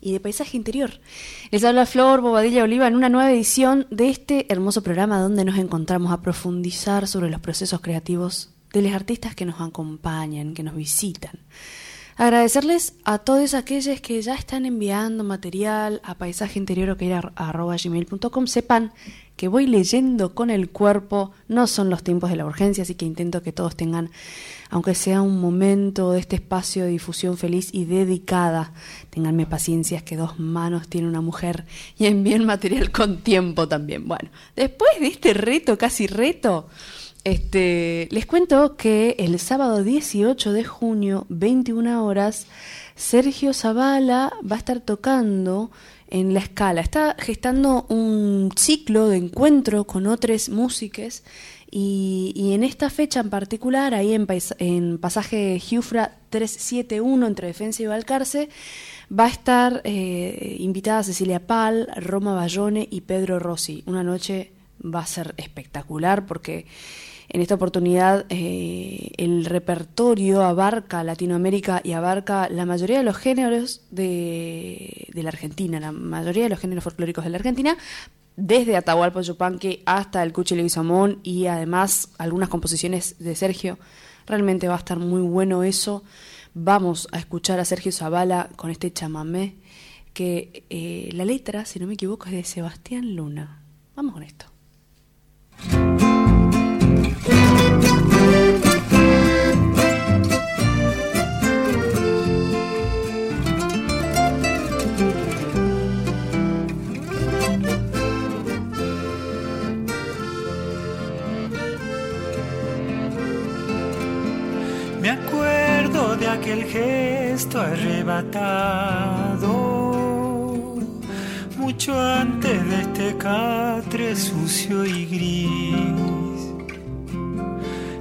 y de Paisaje Interior. Les habla Flor Bobadilla Oliva en una nueva edición de este hermoso programa donde nos encontramos a profundizar sobre los procesos creativos de los artistas que nos acompañan, que nos visitan. Agradecerles a todos aquellos que ya están enviando material a paisajeinterior.com. Sepan que voy leyendo con el cuerpo, no son los tiempos de la urgencia, así que intento que todos tengan, aunque sea un momento de este espacio de difusión feliz y dedicada, tenganme paciencia, que dos manos tiene una mujer y envíen material con tiempo también. Bueno, después de este reto, casi reto, este, les cuento que el sábado 18 de junio, 21 horas, Sergio Zavala va a estar tocando en la escala. Está gestando un ciclo de encuentro con otras músicas y, en esta fecha en particular, ahí en, en pasaje Giufra 371 entre Defensa y Valcarce, va a estar eh, invitada Cecilia Pal, Roma Bayone y Pedro Rossi. Una noche va a ser espectacular porque en esta oportunidad eh, el repertorio abarca Latinoamérica y abarca la mayoría de los géneros de, la Argentina, la mayoría de los géneros folclóricos de la Argentina, desde Atahualpa Yupanqui hasta el Cuchi Leguizamón y además algunas composiciones de Sergio. Realmente va a estar muy bueno eso. Vamos a escuchar a Sergio Zavala con este chamamé, que eh, la letra, si no me equivoco, es de Sebastián Luna. Vamos con esto. Aquel gesto arrebatado, mucho antes de este catre sucio y gris.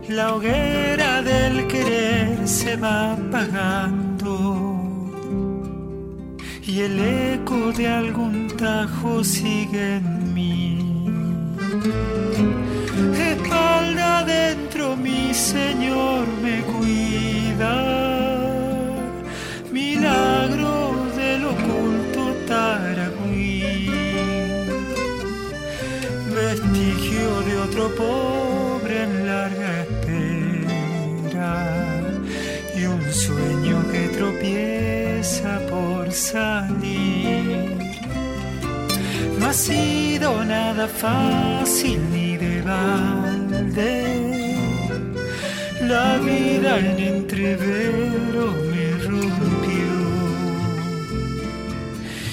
La hoguera del querer se va apagando. Y el eco de algún tajo sigue en mí espalda dentro mi Señor me cuida, milagro del oculto Taragüí, vestigio de otro pobre en larga espera. Y un sueño que tropieza por salir. No ha sido nada fácil ni de La vida en entrevero me rompió.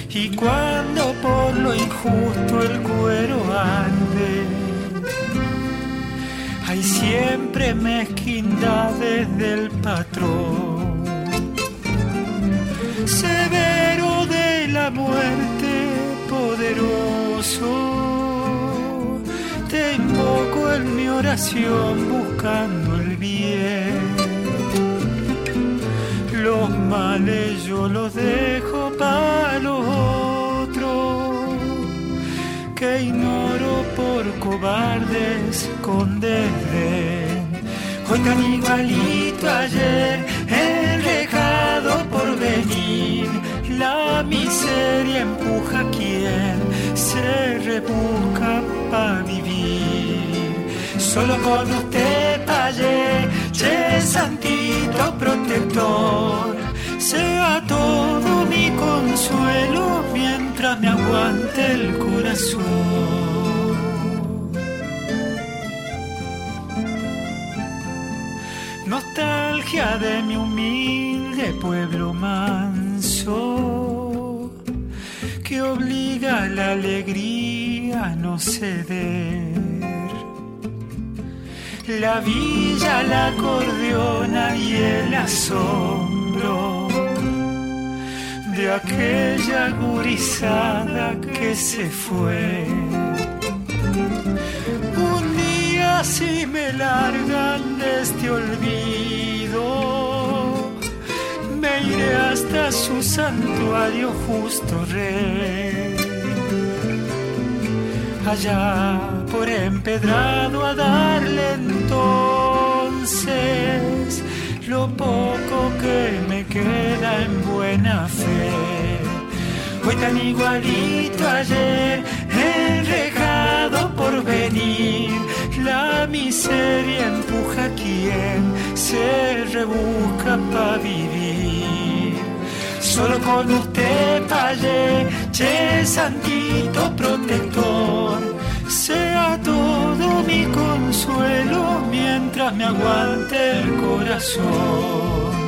Y cuando por lo injusto el cuero arde, hay siempre mezquindades del patrón. Severo de la muerte poderoso, mi oración buscando el bien. Los males yo los dejo para los otros, que ignoro por cobardes con desdén. Hoy tan igualito ayer, enrejado por venir la miseria empuja a quien se rebusca para vivir. Solo con usted payé, che santito protector, sea todo mi consuelo mientras me aguante el corazón. Nostalgia de mi humilde pueblo manso que obliga a la alegría a no ceder. La villa, la acordeona y el asombro de aquella gurizada que se fue. Un día si me largan de este olvido, me iré hasta su santuario justo rey. Allá por empedrado a darle entonces lo poco que me queda en buena fe. Hoy tan igualito ayer, enrejado por venir, la miseria empuja a quien se rebusca para vivir. Solo con usted payé, che santito protector, sea todo mi consuelo mientras me aguante el corazón.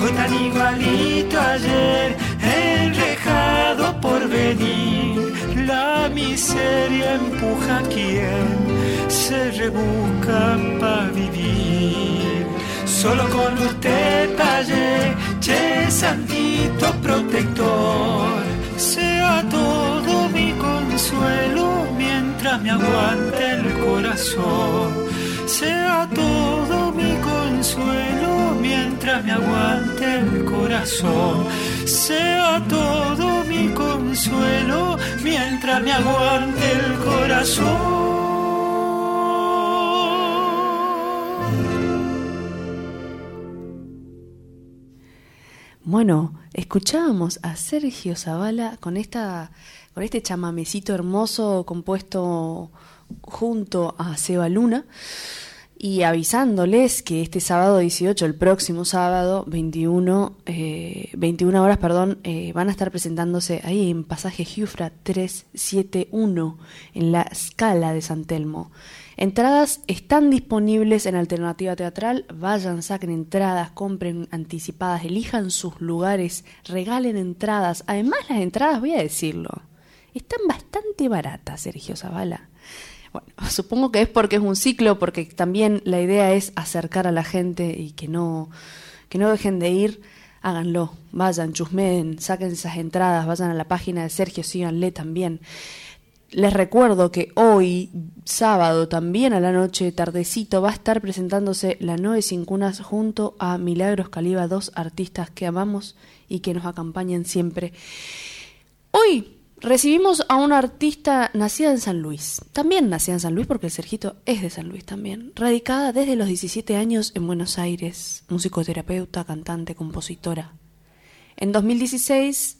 Hoy tan igualito ayer, enrejado por venir, la miseria empuja a quien se rebusca para vivir. Solo con usted tallé, che santito protector, sea todo mi consuelo mientras me aguante el corazón. Sea todo mi consuelo mientras me aguante el corazón. Sea todo mi consuelo mientras me aguante el corazón. Bueno, escuchábamos a Sergio Zavala con esta con este chamamecito hermoso compuesto junto a Seba Luna y avisándoles que este sábado 18, el próximo sábado 21, eh, 21 horas, perdón, eh, van a estar presentándose ahí en pasaje Jufra 371 en la escala de San Telmo. Entradas están disponibles en Alternativa Teatral. Vayan, saquen entradas, compren anticipadas, elijan sus lugares, regalen entradas. Además, las entradas, voy a decirlo, están bastante baratas, Sergio Zavala. Bueno, supongo que es porque es un ciclo, porque también la idea es acercar a la gente y que no, que no dejen de ir. Háganlo, vayan, chusmeen, saquen esas entradas, vayan a la página de Sergio, síganle también. Les recuerdo que hoy, sábado, también a la noche, tardecito, va a estar presentándose La Noe Sin Cunas junto a Milagros Caliba, dos artistas que amamos y que nos acompañan siempre. Hoy recibimos a una artista nacida en San Luis, también nacida en San Luis porque el Sergito es de San Luis también, radicada desde los 17 años en Buenos Aires, musicoterapeuta, cantante, compositora. En 2016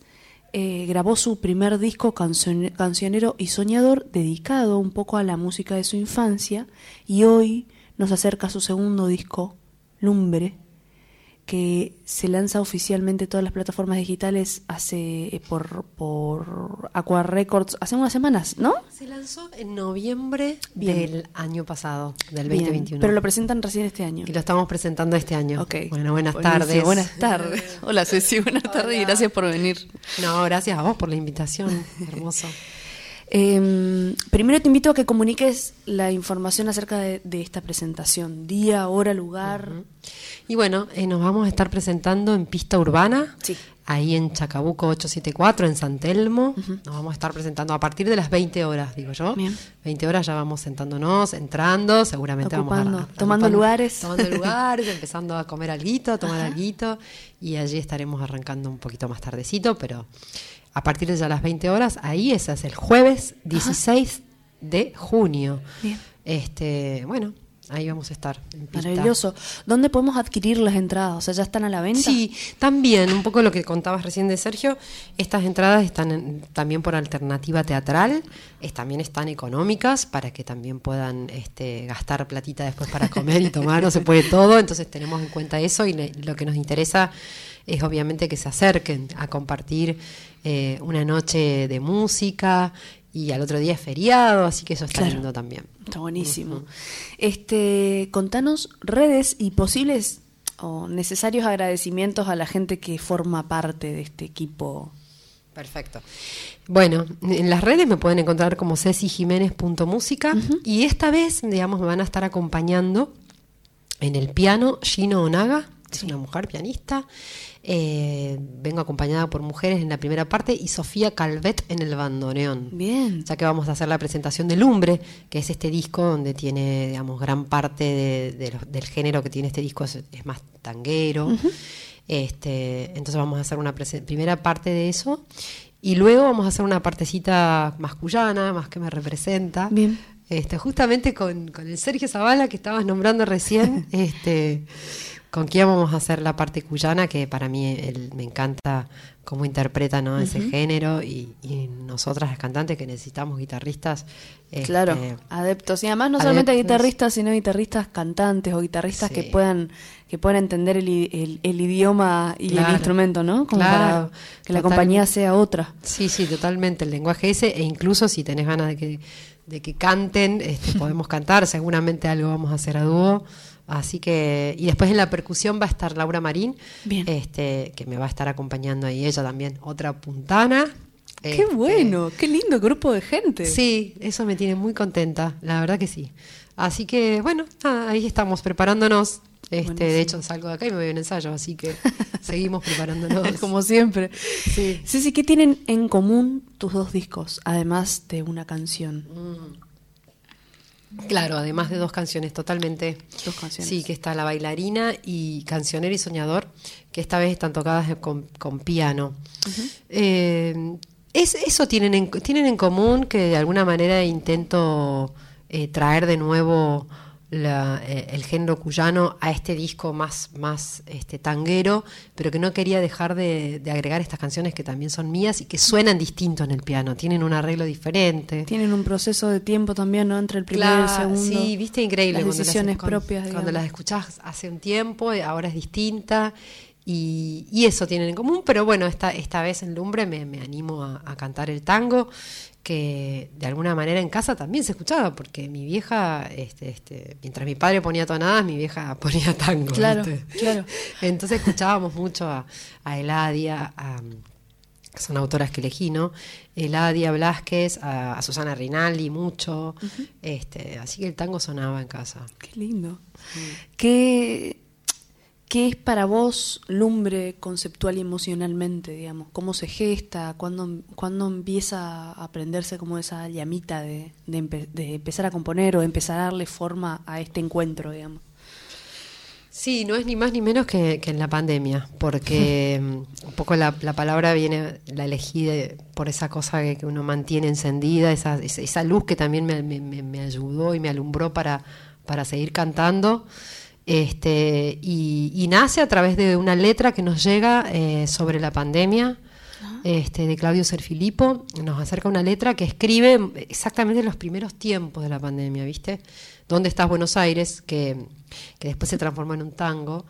eh, grabó su primer disco cancion cancionero y soñador dedicado un poco a la música de su infancia y hoy nos acerca su segundo disco, Lumbre, que se lanza oficialmente en todas las plataformas digitales hace eh, por, por Aqua Records hace unas semanas, ¿no? Se lanzó en noviembre Bien. del año pasado, del Bien, 2021. Pero lo presentan recién este año. y lo estamos presentando este año. Ok. Bueno, buenas Buenísimo. tardes. Buenas tardes. Hola Ceci, buenas tardes y gracias por venir. No, gracias a vos por la invitación. Hermoso. Eh, primero te invito a que comuniques la información acerca de, de esta presentación, día, hora, lugar. Y bueno, eh, nos vamos a estar presentando en Pista Urbana, Sí. ahí en Chacabuco 874, en San Telmo. Nos vamos a estar presentando a partir de las 20 horas, digo yo. Bien. 20 horas ya vamos sentándonos, entrando, seguramente Ocupando, vamos a... a- tomando lugares. Tomando lugares, empezando a comer alguito, a tomar alguito. Y allí estaremos arrancando un poquito más tardecito, pero a partir de ya las 20 horas, ahí ese es el jueves 16 de junio. Bien. Este, bueno, ahí vamos a estar. en pista. Maravilloso. ¿Dónde podemos adquirir las entradas? O sea, ¿ya están a la venta? Sí, también, un poco lo que contabas recién de Sergio, estas entradas están en- también por alternativa teatral, es- también están económicas para que también puedan este, gastar platita después para comer y tomar, no se puede todo, entonces tenemos en cuenta eso y le- lo que nos interesa es obviamente que se acerquen a compartir eh, una noche de música y al otro día es feriado, así que eso está Claro. lindo también. Está buenísimo. Este, contanos redes y posibles o necesarios agradecimientos a la gente que forma parte de este equipo. Perfecto. Bueno, en las redes me pueden encontrar como cecijiménez.música y esta vez, digamos, me van a estar acompañando en el piano Gino Onaga, es una mujer pianista. Eh, vengo acompañada por mujeres en la primera parte y Sofía Calvet en el bandoneón. Bien. Ya que vamos a hacer la presentación de Lumbre, que es este disco donde tiene, digamos, gran parte de- de los- del género que tiene este disco es, es más tanguero. este, entonces vamos a hacer una primera parte de eso. Y luego vamos a hacer una partecita más cuyana, más que me representa. Bien. Este, justamente con, con el Sergio Zavala que estabas nombrando recién, este, con quien vamos a hacer la parte cuyana, que para mí me encanta cómo interpreta ¿no? ese género, y, y nosotras las cantantes que necesitamos guitarristas. este, Claro, adeptos. Y además no solamente guitarristas, sino guitarristas cantantes o guitarristas que puedan que puedan entender el, el- el idioma y el instrumento, ¿no? Como claro, para que la total. compañía sea otra. Sí, sí, totalmente. El lenguaje ese, e incluso si tenés ganas de que, de que canten, este, podemos cantar. Seguramente algo vamos a hacer a dúo. Así que, y después en la percusión va a estar Laura Marín, Bien. este, que me va a estar acompañando ahí ella también, otra puntana. Qué Este, bueno, qué lindo grupo de gente. Sí, eso me tiene muy contenta, la verdad que sí. Así que, bueno, nada, ahí estamos preparándonos. Este, de hecho, salgo de acá y me voy a un ensayo, así que seguimos preparándonos. Como siempre. Sí. Sí, sí, ¿qué tienen en común tus dos discos, además de una canción? Claro, además de dos canciones totalmente. Dos canciones. Sí, que está La Bailarina y Cancionero y Soñador, que esta vez están tocadas con, con piano. Eh, es, eso tienen en, tienen en común que de alguna manera intento eh, traer de nuevo la- eh, el género cuyano a este disco más, más este, tanguero, pero que no quería dejar de, de agregar estas canciones que también son mías y que suenan distinto en el piano, tienen un arreglo diferente. Tienen un proceso de tiempo también, ¿no? Entre el primero y el segundo. Sí, viste, increíble. Las cuando decisiones cuando- propias. Cuando las escuchás hace un tiempo, eh, ahora es distinta. Y, y eso tienen en común, pero bueno, esta, esta vez en Lumbre me, me animo a, a cantar el tango, que de alguna manera en casa también se escuchaba, porque mi vieja, este, este, mientras mi padre ponía tonadas, mi vieja ponía tango. Claro, ¿viste? claro. Entonces escuchábamos mucho a, a Eladia, a, que son autoras que elegí, ¿no? Eladia Blasquez, a, a Susana Rinaldi, mucho. este, así que el tango sonaba en casa. Qué lindo. ¿Qué, ¿Qué es para vos lumbre conceptual y emocionalmente, digamos? ¿Cómo se gesta? ¿Cuándo, cuándo empieza a aprenderse como esa llamita de, de, empe- de empezar a componer o de empezar a darle forma a este encuentro, digamos? Sí, no es ni más ni menos que, que en la pandemia, porque mm, un poco la, la palabra viene, la elegí de- por esa cosa que, que uno mantiene encendida, esa, esa, luz que también me, me- me- me ayudó y me alumbró para, para seguir cantando. Este, y, y nace a través de una letra que nos llega eh, sobre la pandemia. Este, de Claudio Serfilipo, nos acerca una letra que escribe exactamente los primeros tiempos de la pandemia, ¿viste? ¿Dónde estás Buenos Aires? Que, que después se transformó en un tango.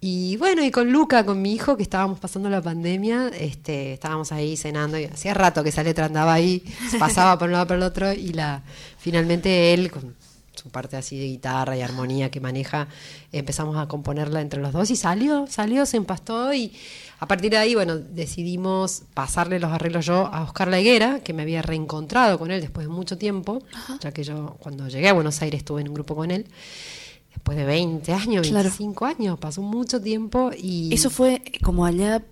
Y bueno, y con Luca, con mi hijo, que estábamos pasando la pandemia, este, estábamos ahí cenando, y hacía rato que esa letra andaba ahí, pasaba por un lado por el otro, y la finalmente él, con su parte así de guitarra y armonía que maneja, empezamos a componerla entre los dos y salió, salió, se empastó y a partir de ahí, bueno, decidimos pasarle los arreglos yo a Oscar La Higuera, que me había reencontrado con él después de mucho tiempo, ya que yo cuando llegué a Buenos Aires estuve en un grupo con él, después de 20 años, Claro. 25 años, pasó mucho tiempo y... Eso fue como allá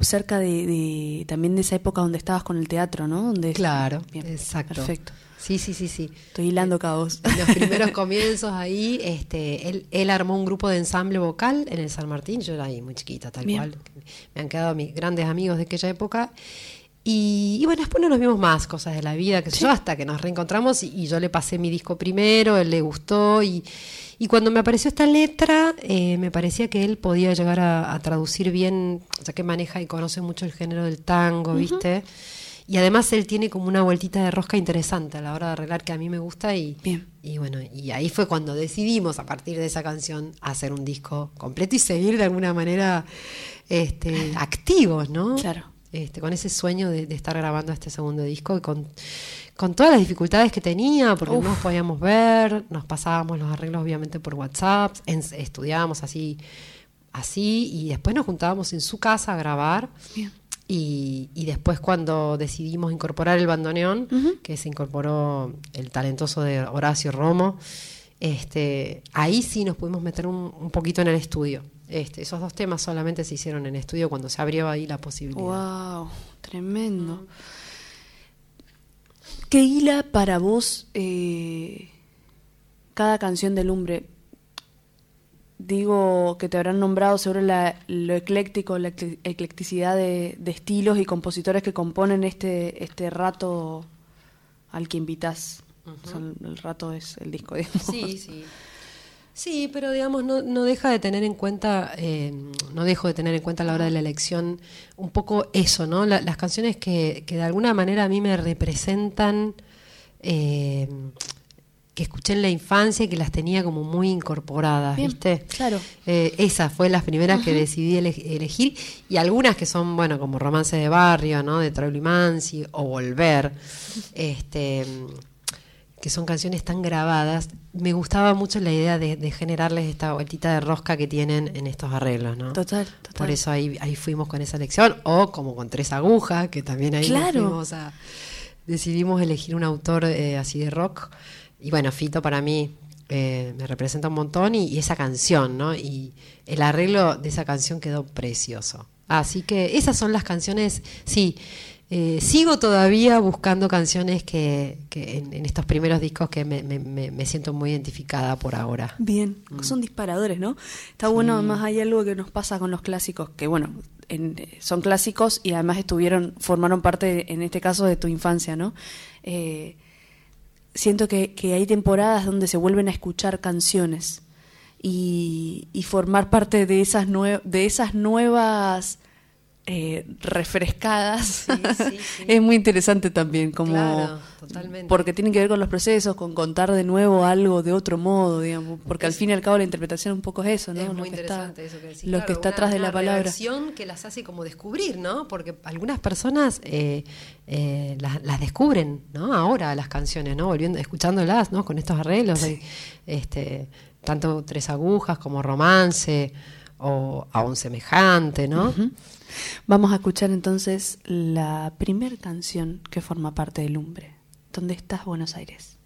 cerca de, de- también de esa época donde estabas con el teatro, ¿no? Donde, Claro, Bien, exacto. Perfecto. Sí, sí, sí, sí. Estoy hilando cabos. En los primeros comienzos ahí, este, él, él armó un grupo de ensamble vocal en el San Martín, yo era ahí muy chiquita, tal Bien. cual. Me han quedado mis grandes amigos de aquella época. Y, y bueno, después no nos vimos más, cosas de la vida, que sé yo, hasta que nos reencontramos y, y yo le pasé mi disco primero, él le gustó y, y cuando me apareció esta letra, eh, me parecía que él podía llegar a, a traducir bien, ya que maneja y conoce mucho el género del tango, ¿viste? Y además él tiene como una vueltita de rosca interesante a la hora de arreglar que a mí me gusta y, Bien. y bueno, y ahí fue cuando decidimos a partir de esa canción hacer un disco completo y seguir de alguna manera este, activos, ¿no? Claro. Este, con ese sueño de, de estar grabando este segundo disco y con, con todas las dificultades que tenía, porque no nos podíamos ver, nos pasábamos los arreglos obviamente por WhatsApp, en- estudiábamos así, así, y después nos juntábamos en su casa a grabar. Bien. Y, y después cuando decidimos incorporar el bandoneón, que se incorporó el talentoso de Horacio Romo, este, ahí sí nos pudimos meter un, un poquito en el estudio. Este, esos dos temas solamente se hicieron en estudio cuando se abrió ahí la posibilidad. Wow, tremendo. ¿Qué hila para vos eh, cada canción de Lumbre? Digo que te habrán nombrado sobre la, lo ecléctico, la ecle- eclecticidad de, de estilos y compositores que componen este, este rato al que invitas. O sea, el, el rato es el disco, digamos. Sí, sí. Sí, pero digamos, no, no deja de tener en cuenta, eh, no dejo de tener en cuenta a la hora de la elección un poco eso, ¿no? La- las canciones que, que de alguna manera a mí me representan, eh, que escuché en la infancia y que las tenía como muy incorporadas, Bien, ¿viste? claro. Eh, esas fue las primeras que decidí ele- elegir y algunas que son, bueno, como Romance de Barrio, ¿no? De y Mansi o Volver, este, que son canciones tan grabadas. Me gustaba mucho la idea de, de generarles esta vueltita de rosca que tienen en estos arreglos, ¿no? Total, total. Por eso ahí, ahí fuimos con esa elección, o como con Tres Agujas, que también ahí Claro. fuimos a- decidimos elegir un autor eh, así de rock. Y bueno, Fito para mí eh, me representa un montón y, y esa canción, ¿no? Y el arreglo de esa canción quedó precioso. Así que esas son las canciones, sí. eh, sigo todavía buscando canciones que, que en, en estos primeros discos que me, me- siento muy identificada por ahora. Bien, Mm. son disparadores, ¿no? Está bueno, además hay algo que nos pasa con los clásicos, que bueno, en- son clásicos y además estuvieron, formaron parte, en este caso, de tu infancia, ¿no? Eh, siento que, que hay temporadas donde se vuelven a escuchar canciones y, y formar parte de esas, de esas nuevas eh, refrescadas sí, sí. es muy interesante también como Claro, totalmente. porque tiene que ver con los procesos con contar de nuevo algo de otro modo digamos porque al fin y al cabo la interpretación un poco es eso no Es Lo muy que interesante está, eso que decís. lo Claro, que está una- atrás de una la palabra que las hace como descubrir, ¿no? Porque algunas personas eh, eh, las, las descubren, ¿no? Ahora las canciones, ¿no? Volviendo, escuchándolas, ¿no? Con estos arreglos, de, este, tanto Tres Agujas como Romance o Aún Semejante, ¿no? Vamos a escuchar entonces la primer canción que forma parte de Lumbre ¿Dónde estás Buenos Aires?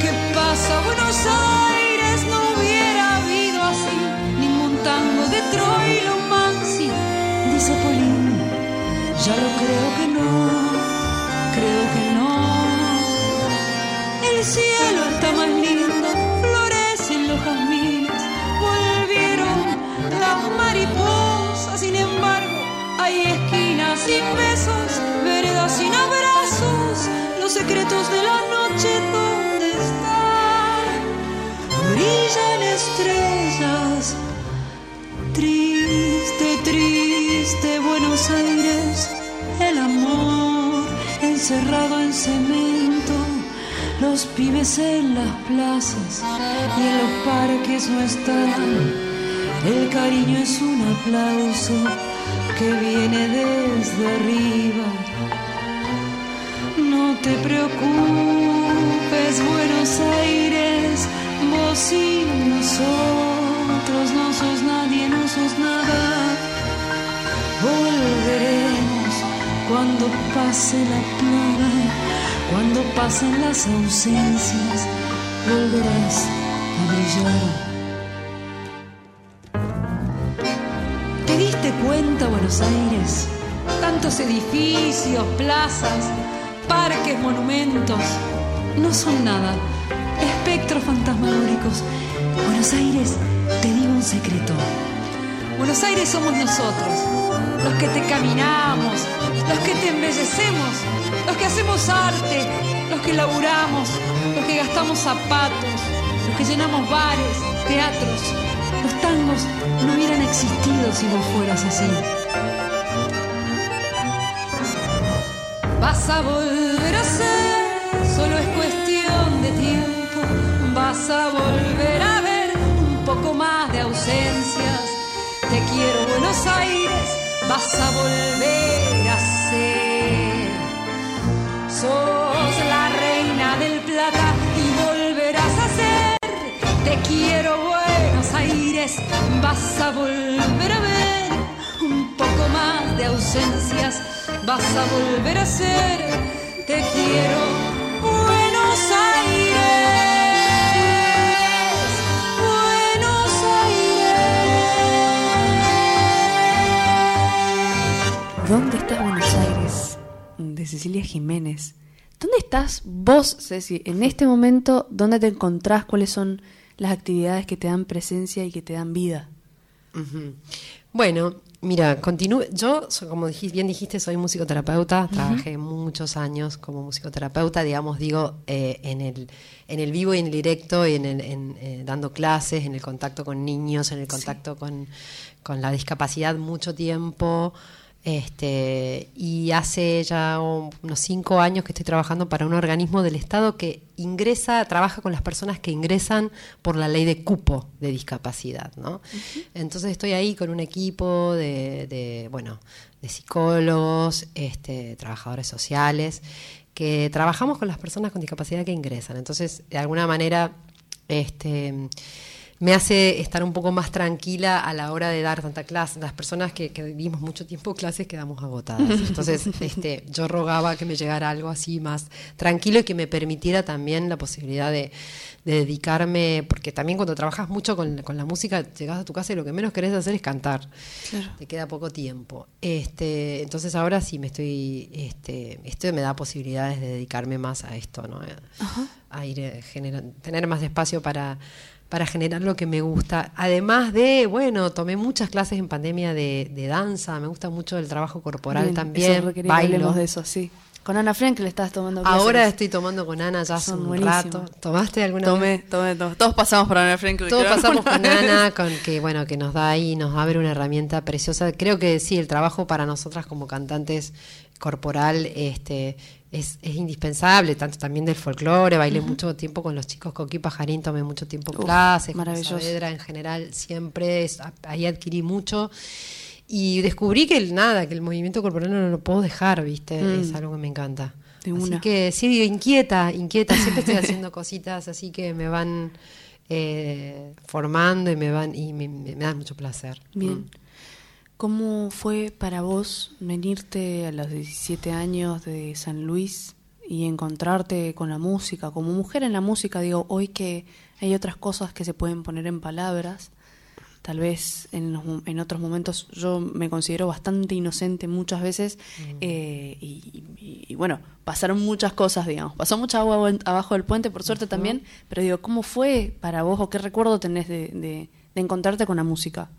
¿Qué pasa? Buenos Aires no hubiera habido así ningún tango de Troilo Mansi, dice Polín. Ya lo creo que triste Buenos Aires, el amor encerrado en cemento, los pibes en las plazas y en los parques no están. El cariño es un aplauso que viene desde arriba. No te preocupes, Buenos Aires, vos y nosotros no sos nadie, no sos nada. Volveremos cuando pase la plaga, cuando pasen las ausencias, volverás a brillar. ¿Te diste cuenta, Buenos Aires? Tantos edificios, plazas, parques, monumentos. No son nada. Espectros fantasmagóricos. Buenos Aires, te digo un secreto. Buenos Aires somos nosotros, los que te caminamos, los que te embellecemos, los que hacemos arte, los que laburamos, los que gastamos zapatos, los que llenamos bares, teatros. Los tangos no hubieran existido si no fueras así. Vas a volver a ser, solo es cuestión de tiempo. Vas a volver a ver un poco más de ausencias. Te quiero Buenos Aires, vas a volver a ser. Sos la reina del plata y volverás a ser. Te quiero Buenos Aires, vas a volver a ver un poco más de ausencias vas a volver a ser. Te quiero, Buenos Aires. ¿Dónde estás, Buenos Aires? De Cecilia Jiménez. ¿Dónde estás vos, Ceci? En este momento, ¿dónde te encontrás? ¿Cuáles son las actividades que te dan presencia y que te dan vida? Bueno, mira, continúo. Yo, como dijiste, bien dijiste, soy musicoterapeuta. Trabajé muchos años como musicoterapeuta, digamos, digo, eh, en, el, en el vivo y en el directo, y en el, en, eh, dando clases, en el contacto con niños, en el contacto con, con la discapacidad mucho tiempo. Este, y hace ya un- unos cinco años que estoy trabajando para un organismo del Estado que ingresa, trabaja con las personas que ingresan por la ley de cupo de discapacidad, ¿no? Entonces estoy ahí con un equipo de, de, bueno, de psicólogos, este, trabajadores sociales, que trabajamos con las personas con discapacidad que ingresan. Entonces, de alguna manera, este me hace estar un poco más tranquila a la hora de dar tanta clase. Las personas que, que vivimos mucho tiempo clases quedamos agotadas. Entonces, este, yo rogaba que me llegara algo así más tranquilo y que me permitiera también la posibilidad de, de dedicarme, porque también cuando trabajas mucho con, con la música, llegas a tu casa y lo que menos querés hacer es cantar. Te queda poco tiempo. Este, entonces ahora sí me estoy, este, esto me da posibilidades de dedicarme más a esto, ¿no? A ir eh, genera- tener más espacio para para generar lo que me gusta. Además de, bueno, tomé muchas clases en pandemia de, de danza, me gusta mucho el trabajo corporal Bien, también, eso bailo. de eso, sí. Con Ana Frank le estás tomando clases. Ahora estoy tomando con Ana ya hace Son un rato. ¿Tomaste alguna Tomé, vez? tomé, tomé. Todos pasamos por Ana Frank. Todos pasamos con Ana, con que bueno, que nos da ahí, nos abre una herramienta preciosa. Creo que sí, el trabajo para nosotras como cantantes corporal, este, es, es indispensable, tanto también del folclore, bailé mucho tiempo con los chicos Coqui Pajarín, tomé mucho tiempo Uf, clases, con maravilloso. Saavedra en general, siempre es- ahí adquirí mucho. Y descubrí que el nada, que el movimiento corporal no lo puedo dejar, ¿viste? Mm. Es algo que me encanta. De así una. que sí, inquieta, inquieta, siempre estoy haciendo cositas así que me van eh, formando y me van y me, me- me dan mucho placer. Bien. Mm. ¿Cómo fue para vos venirte a los 17 años de San Luis y encontrarte con la música? Como mujer en la música, digo, hoy que hay otras cosas que se pueden poner en palabras, tal vez en, los en otros momentos yo me considero bastante inocente muchas veces eh, y, y- y bueno, pasaron muchas cosas, digamos, pasó mucha agua abajo del puente, por suerte también, pero digo, ¿cómo fue para vos o qué recuerdo tenés de, de- de encontrarte con la música?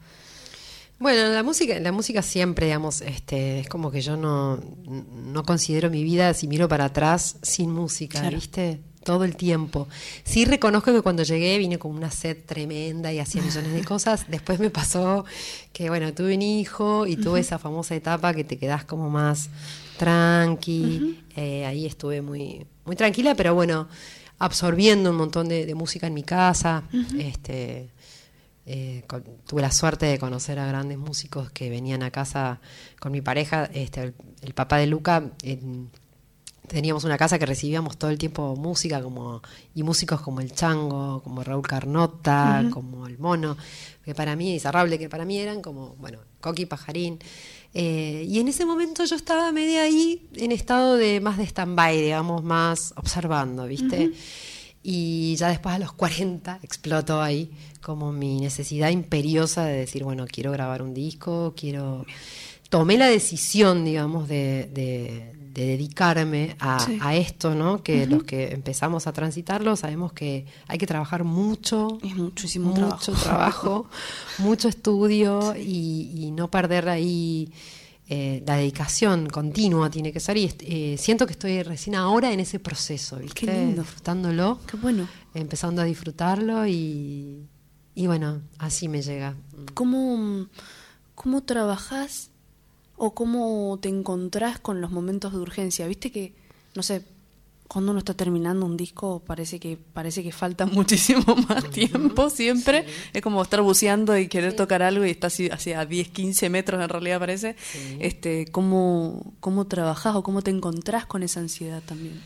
Bueno, la música, la música siempre, digamos, este, es como que yo no, no considero mi vida, si miro para atrás, sin música, Claro. ¿viste? Todo el tiempo. Sí reconozco que cuando llegué vine con una sed tremenda y hacía millones de cosas. Después me pasó que, bueno, tuve un hijo y tuve esa famosa etapa que te quedás como más tranqui. Eh, ahí estuve muy, muy tranquila, pero bueno, absorbiendo un montón de, de música en mi casa. Este eh, con- tuve la suerte de conocer a grandes músicos que venían a casa con mi pareja. Este, el, el papá de Luca, en- teníamos una casa que recibíamos todo el tiempo música como y músicos como el Chango, como Raúl Carnota, como el Mono, que para mí, y Zarrable, que para mí eran como, bueno, Coqui Pajarín. Eh, y en ese momento yo estaba media ahí en estado de más de stand-by, digamos, más observando, ¿viste? Y ya después a los 40 explotó ahí como mi necesidad imperiosa de decir, bueno, quiero grabar un disco, quiero... Tomé la decisión, digamos, de, de- de dedicarme a, Sí. a esto, ¿no? Que los que empezamos a transitarlo sabemos que hay que trabajar mucho, Es muchísimo mucho trabajo. trabajo, mucho estudio y, y no perder ahí eh, la dedicación continua tiene que ser y eh, siento que estoy recién ahora en ese proceso, ¿viste? Qué lindo. Disfrutándolo, Qué bueno. empezando a disfrutarlo y, y bueno, así me llega. ¿Cómo, ¿Cómo trabajás o cómo te encontrás con los momentos de urgencia? Viste que, no sé, cuando uno está terminando un disco parece que parece que falta muchísimo más tiempo siempre. Es como estar buceando y querer tocar algo y estás así hacia 10, 15 metros en realidad parece. Este, ¿cómo, ¿Cómo trabajás o cómo te encontrás con esa ansiedad también?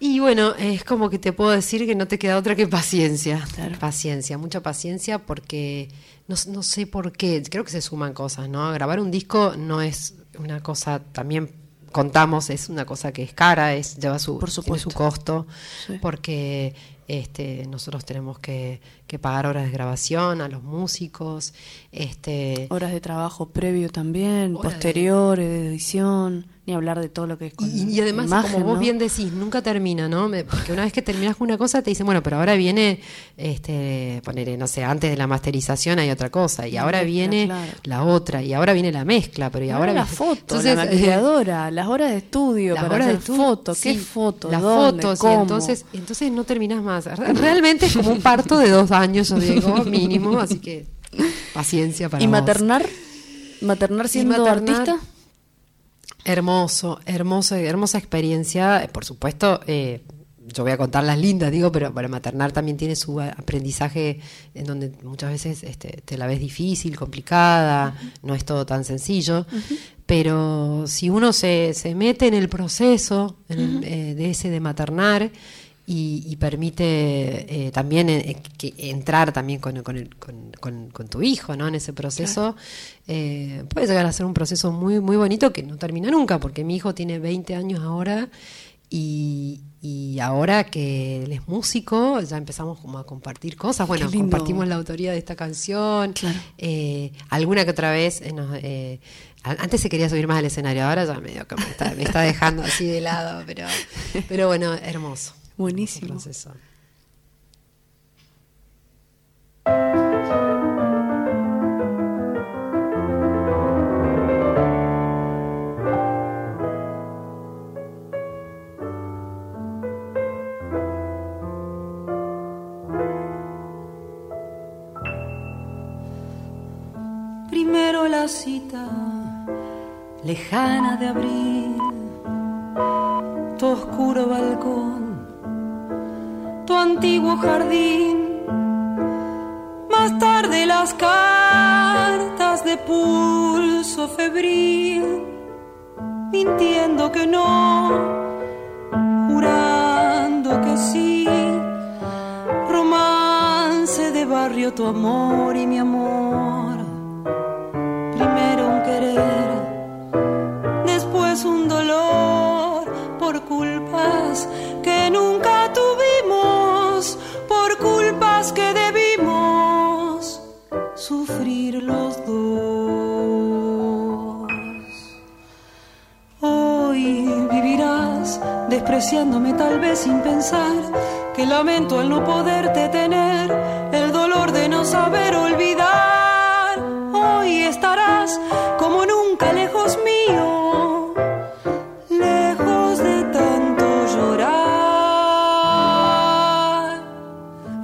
Y bueno, es como que te puedo decir que no te queda otra que paciencia. Claro. Paciencia, mucha paciencia porque no, no sé por qué, creo que se suman cosas, ¿no? Grabar un disco no es una cosa también contamos es una cosa que es cara, es lleva su, Por tiene supuesto. su costo, Sí. porque este, nosotros tenemos que, que pagar horas de grabación a los músicos, este, Horas de trabajo previo también, de- posteriores, de edición, ni hablar de todo lo que es con Y, y además, imagen, como vos ¿no? bien decís, nunca termina, ¿no? Porque una vez que terminas con una cosa, te dicen, bueno, pero ahora viene, este, poner, no sé, antes de la masterización hay otra cosa, y La ahora mezcla, viene claro. la otra, y ahora viene la mezcla, pero y Ahora ahora la foto, Entonces, la eh, maquilladora, las horas de estudio las para horas hacer de fotos, qué sí, fotos, las dónde, fotos, y entonces, entonces no terminas más. Re- Realmente es como un parto de dos años, yo digo, mínimo, así que paciencia para ¿Y vos. maternar? ¿Maternar siendo maternar- artista? Hermoso, hermoso, hermosa experiencia. Eh, Por supuesto, eh, yo voy a contar las lindas, digo, pero para maternar también tiene su aprendizaje en donde muchas veces este, te la ves difícil, complicada, no es todo tan sencillo. Pero si uno se, se mete en el proceso en eh, de ese de maternar y, y permite eh, también eh, que entrar también con, con, el- con- tu hijo ¿no? en ese proceso, eh, puede llegar a ser un proceso muy, muy bonito que no termina nunca, porque mi hijo tiene 20 años ahora y, y ahora que él es músico, ya empezamos como a compartir cosas. Bueno, compartimos la autoría de esta canción. Claro. Eh, alguna que otra vez eh, nos, eh, antes se quería subir más al escenario, ahora ya medio que me está, me está dejando así de lado, pero, pero bueno, hermoso. Buenísimo. Proceso. Primero la cita lejana de abril, tu oscuro balcón, tu antiguo jardín. Más tarde las cartas de pulso febril, mintiendo que no, jurando que sí. Romance de barrio, tu amor y mi amor tal vez sin pensar que lamento al no poderte tener, el dolor de no saber olvidar. Hoy estarás como nunca lejos mío, lejos de tanto llorar.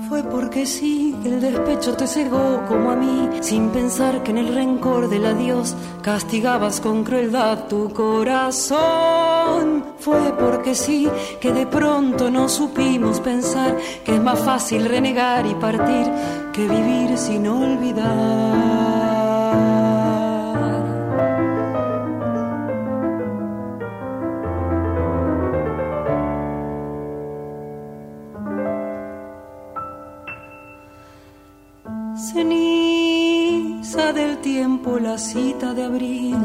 Fue porque sí que el despecho te cegó como a mí, sin pensar que en el rencor del adiós castigabas con crueldad tu corazón. Fue porque sí que de pronto no supimos pensar que es más fácil renegar y partir que vivir sin olvidar. Ceniza del tiempo, la cita de abril,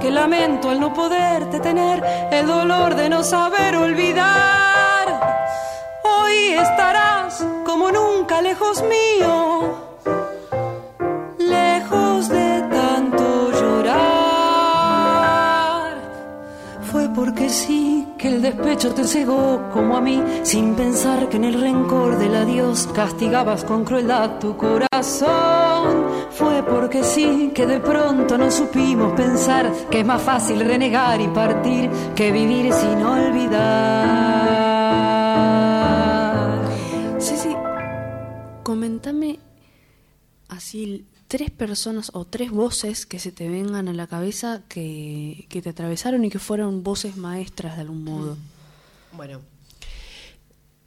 que lamento al no poderte tener el dolor de no saber olvidar. Hoy estarás como nunca lejos mío, despecho te cegó como a mí, sin pensar que en el rencor del adiós castigabas con crueldad tu corazón. Fue porque sí que de pronto no supimos pensar que es más fácil renegar y partir que vivir sin olvidar. Sí, sí. Comentame así tres personas o tres voces que se te vengan a la cabeza que, que te atravesaron y que fueron voces maestras de algún modo. Bueno,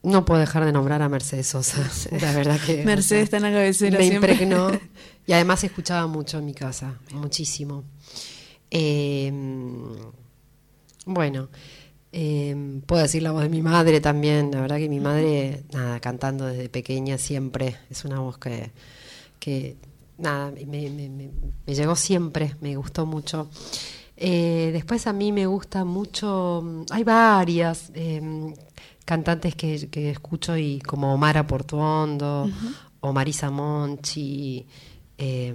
no puedo dejar de nombrar a Mercedes Sosa. La verdad que. Mercedes está en la cabecera Me siempre. impregnó. Y además escuchaba mucho en mi casa, muchísimo. Eh, bueno, eh, puedo decir la voz de mi madre también. La verdad que mi madre, nada, cantando desde pequeña siempre. Es una voz que, que nada, me, me- me- me llegó siempre, me gustó mucho. Eh, después a mí me gusta mucho, hay varias eh, cantantes que, que escucho y como Mara Portuondo o Marisa Monchi, eh,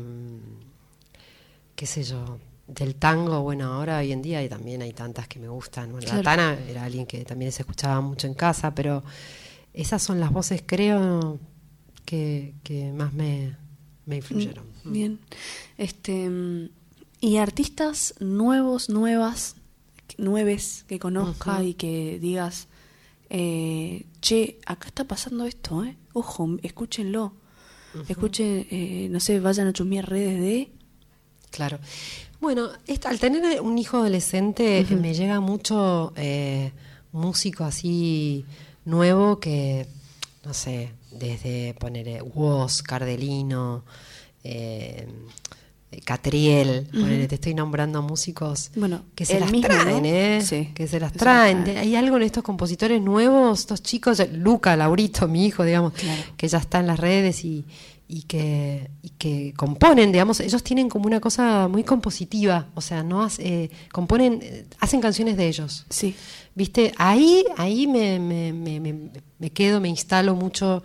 qué sé yo, del tango, bueno, ahora hoy en día hay, también hay tantas que me gustan. Bueno, Claro. La Tana era alguien que también se escuchaba mucho en casa, pero esas son las voces, creo, que, que más me, me influyeron. Bien. Este, mm, y artistas nuevos, nuevas, nueves que conozca y que digas, eh, che, acá está pasando esto, ¿eh? Ojo, escúchenlo. Escuchen, eh, no sé, vayan a chusmear redes de... Claro. Bueno, esta- al tener un hijo adolescente eh, me llega mucho eh, músico así nuevo que, no sé, desde poner Woz, Cardelino, eh, Catriel, ponele, te estoy nombrando músicos Bueno, que se las mismo, traen, ¿no? ¿eh? Sí, que se las traen. Hay algo en estos compositores nuevos, estos chicos, Luca, Laurito, mi hijo, digamos, Claro. que ya está en las redes y, y que, y que componen, digamos, ellos tienen como una cosa muy compositiva, o sea, no hace- eh, componen, eh, hacen canciones de ellos. Sí, ¿Viste? Ahí, ahí me, me, me, me- me quedo, me instalo mucho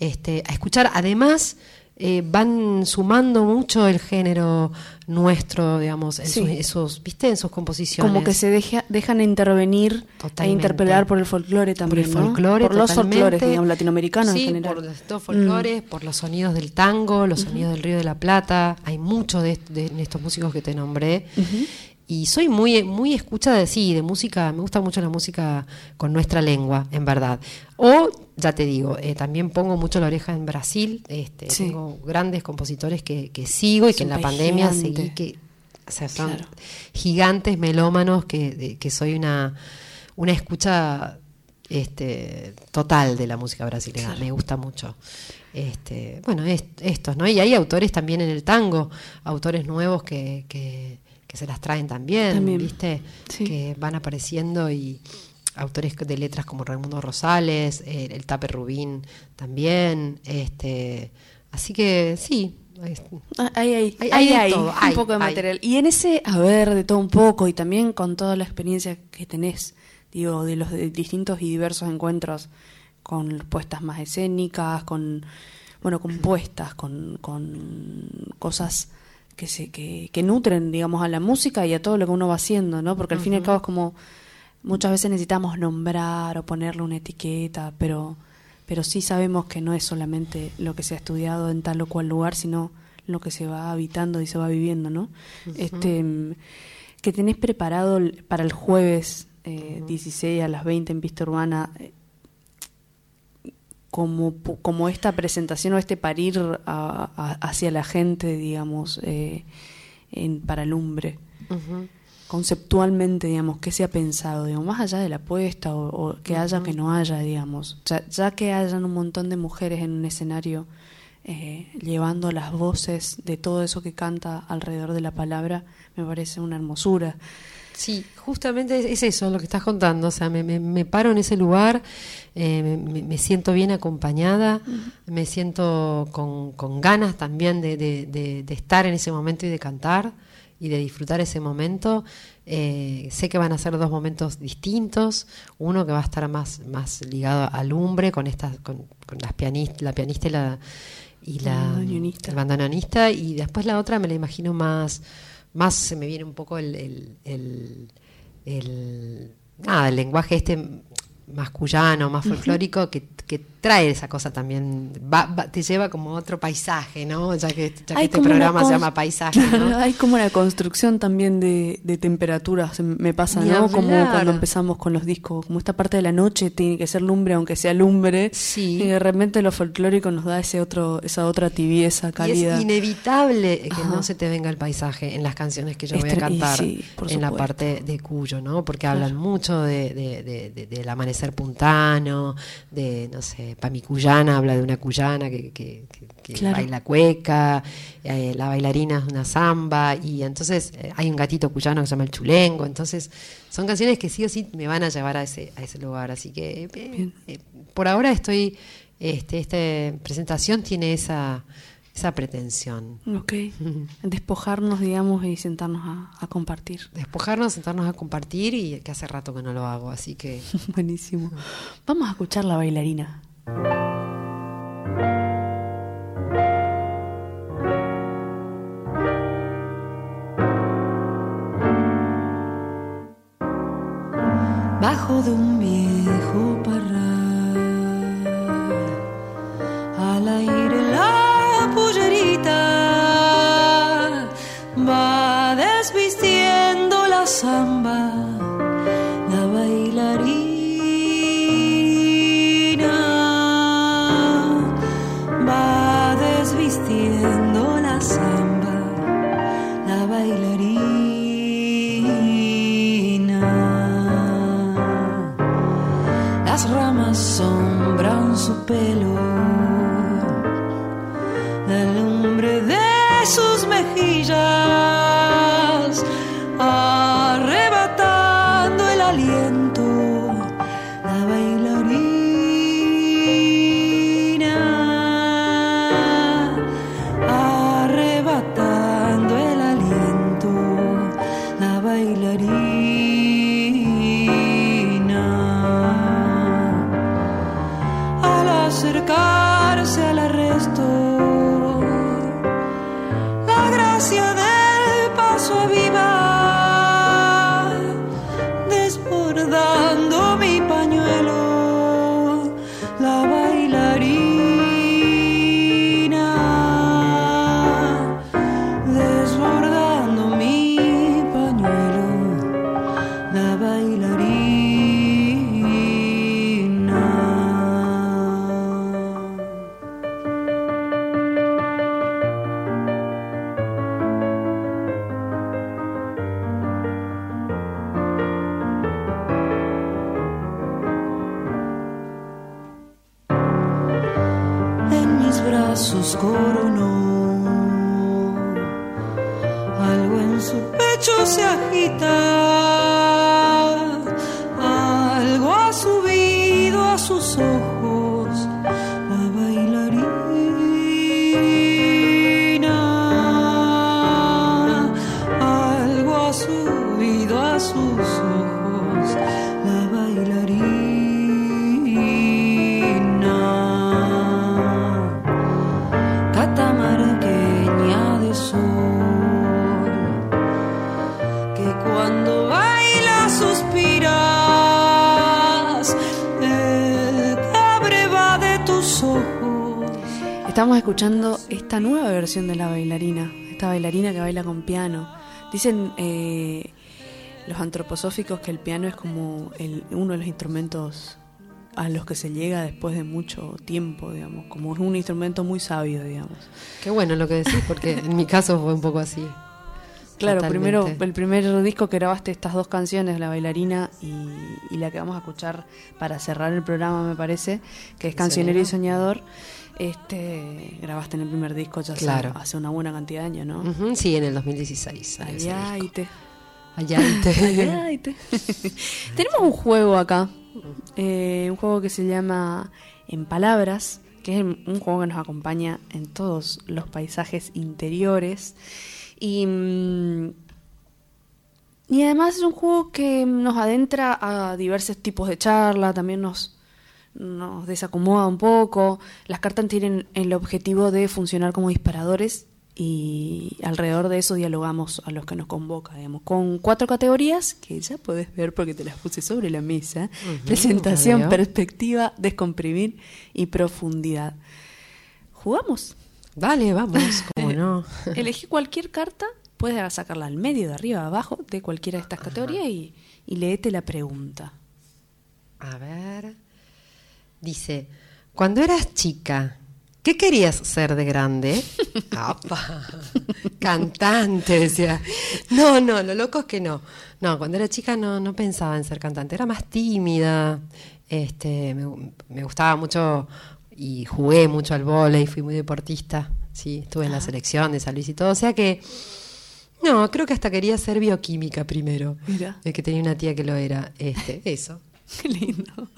este, a escuchar. Además, eh, van sumando mucho el género nuestro, digamos, en Sí. sus, esos, ¿viste? En sus composiciones. como que se deja, dejan intervenir e Totalmente. interpelar por el folclore por también, el ¿no? folclore, Por los folclores, digamos, latinoamericanos Sí, en general. Mm. por los folclores, por los sonidos del tango, los sonidos del Río de la Plata. Hay mucho de, de- de estos músicos que te nombré. Y soy muy, muy escucha de sí, de música, me gusta mucho la música con nuestra lengua, en verdad. O, ya te digo, eh, también pongo mucho la oreja en Brasil, este, Sí. tengo grandes compositores que, que sigo y que en la pandemia gigante. seguí que o sea, son Claro. gigantes melómanos que, de- que soy una, una escucha este, total de la música brasileña, me gusta mucho. Este, bueno, es- estos, ¿no? Y hay autores también en el tango, autores nuevos que, que, que se las traen también, También. ¿viste? Sí. Que van apareciendo y autores de letras como Raimundo Rosales, eh, el Tape Rubín también, este, así que sí, Ah, Hay- hay de hay todo, un hay, poco de hay. material. Y en ese, a ver, de todo un poco, y también con toda la experiencia que tenés, digo, de los de distintos y diversos encuentros con puestas más escénicas, con, bueno, compuestas, con, con cosas que, se, que, que nutren, digamos, a la música y a todo lo que uno va haciendo, ¿no? Porque al fin y al cabo es como, muchas veces necesitamos nombrar o ponerle una etiqueta, pero pero sí sabemos que no es solamente lo que se ha estudiado en tal o cual lugar, sino lo que se va habitando y se va viviendo, ¿no? Este que tenés preparado para el jueves eh, 16 a las 20 en Pista Urbana eh, como, como esta presentación o este parir a- a- hacia la gente, digamos, eh, en, para Lumbre Ujú. conceptualmente, digamos, qué se ha pensado, digamos, más allá de la apuesta o, o que haya o que no haya, digamos, ya, ya que hayan un montón de mujeres en un escenario eh, llevando las voces de todo eso que canta alrededor de la palabra, me parece una hermosura. Sí, justamente es eso lo que estás contando. O sea, me, me, me paro en ese lugar, eh, me, me, siento bien acompañada, me siento con, con ganas también de, de, de, de, estar en ese momento y de cantar y de disfrutar ese momento. Eh, sé que van a ser dos momentos distintos, uno que va a estar más, más ligado al lumbre con estas, con, con las pianistas, la pianista y la y la el bandoneonista y después la otra me la imagino más más se me viene un poco el, el, el, el nada, el lenguaje este más cuyano, más folclórico, que, que, trae esa cosa también, va, va, te lleva como otro paisaje, ¿no? Ya que, ya que este programa se llama paisaje. ¿no? Hay como una construcción también de, de temperaturas, me pasa, Ni ¿no? Hablar. Como cuando empezamos con los discos, como esta parte de la noche tiene que ser lumbre, aunque sea lumbre, sí. y de repente lo folclórico nos da ese otro, esa otra tibieza, cálida. Y es inevitable que Ajá. no se te venga el paisaje en las canciones que yo voy a cantar sí, en la parte de Cuyo, ¿no? Porque hablan mucho de, de, de, del amanecer puntano, de, no sé, Pamicuyana habla de una cuyana que, que, que, que claro. baila cueca, eh, la bailarina es una samba, y entonces eh, hay un gatito cuyano que se llama el chulengo, entonces son canciones que sí o sí me van a llevar a ese, a ese lugar, así que eh, por ahora estoy, este, esta presentación tiene esa esa pretensión. Ok. Despojarnos, digamos, y sentarnos a, a, compartir. Despojarnos, sentarnos a compartir y que hace rato que no lo hago, así que... Buenísimo. Vamos a escuchar la bailarina. Bajo de escuchando esta nueva versión de la bailarina, esta bailarina que baila con piano. Dicen eh, los antroposóficos que el piano es como el, uno de los instrumentos a los que se llega después de mucho tiempo, digamos, como un instrumento muy sabio, digamos. Qué bueno lo que decís, porque en mi caso fue un poco así. Claro, Totalmente. primero el primer disco que grabaste estas dos canciones, La bailarina y, y, la que vamos a escuchar para cerrar el programa, me parece, que es Cancionero y Soñador. Este, grabaste en el primer disco ya claro. hace, hace, una buena cantidad de años, ¿no? Uh -huh, sí, en el 2016. Allá y te Ayaite. Ayaite. Tenemos un juego acá, eh, un juego que se llama En Palabras, que es un juego que nos acompaña en todos los paisajes interiores. Y, mm, y además es un juego que nos adentra a diversos tipos de charla, también nos, nos desacomoda un poco. Las cartas tienen el objetivo de funcionar como disparadores y alrededor de eso dialogamos a los que nos convoca, digamos, con cuatro categorías que ya podés ver porque te las puse sobre la mesa. Presentación, perspectiva, descomprimir y profundidad. ¿Jugamos? Dale, vamos, como no. Elegí cualquier carta, puedes sacarla al medio, de arriba, abajo, de cualquiera de estas categorías y, y léete la pregunta. A ver. Dice, cuando eras chica, ¿qué querías ser de grande? Apa, cantante, decía. No, no, lo loco es que no. No, cuando era chica no, no pensaba en ser cantante, era más tímida. Este, me, me gustaba mucho y jugué mucho al vóley, fui muy deportista. Sí, estuve en la selección de San Luis y todo. O sea que, no, creo que hasta quería ser bioquímica primero. Mira. Es que tenía una tía que lo era. Este, eso. Qué lindo.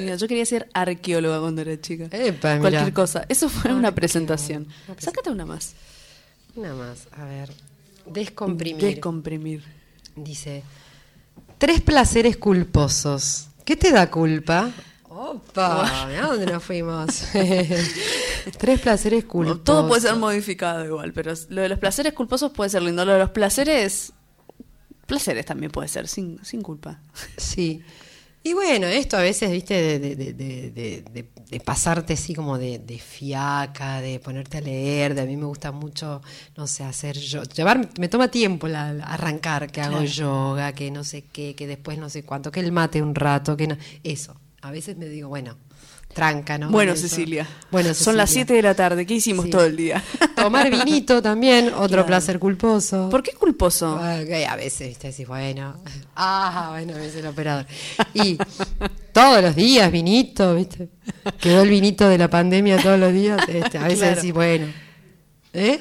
Mira, yo quería ser arqueóloga cuando era chica. Epa, mirá. Cualquier cosa. Eso fue una presentación. Una presentación. Sácate una más. Una más, a ver. Descomprimir. Descomprimir. Dice, tres placeres culposos. ¿Qué te da culpa? Opa, mirá dónde nos fuimos. tres placeres culposos. Todo puede ser modificado igual, pero lo de los placeres culposos puede ser lindo. Lo de los placeres. Placeres también puede ser, sin, sin culpa. Sí. Y bueno, esto a veces, viste, de, de- pasarte así como de, de fiaca, de ponerte a leer, de a mí me gusta mucho, no sé, hacer yo, llevar, me toma tiempo la, la- arrancar, que hago Claro. yoga, que no sé qué, que después no sé cuánto, que el mate un rato, que no, eso. A veces me digo, bueno, tranca, ¿no? Bueno. Cecilia. Bueno, Son las Cecilia. 7 de la tarde. ¿Qué hicimos Sí. todo el día? Tomar vinito también, otro Claro. placer culposo. ¿Por qué culposo? A veces, viste, decís, bueno, ah, bueno, me dice el operador. Y todos los días, vinito, viste. Quedó el vinito de la pandemia todos los días. Este, a veces Claro. decís, bueno. ¿Eh?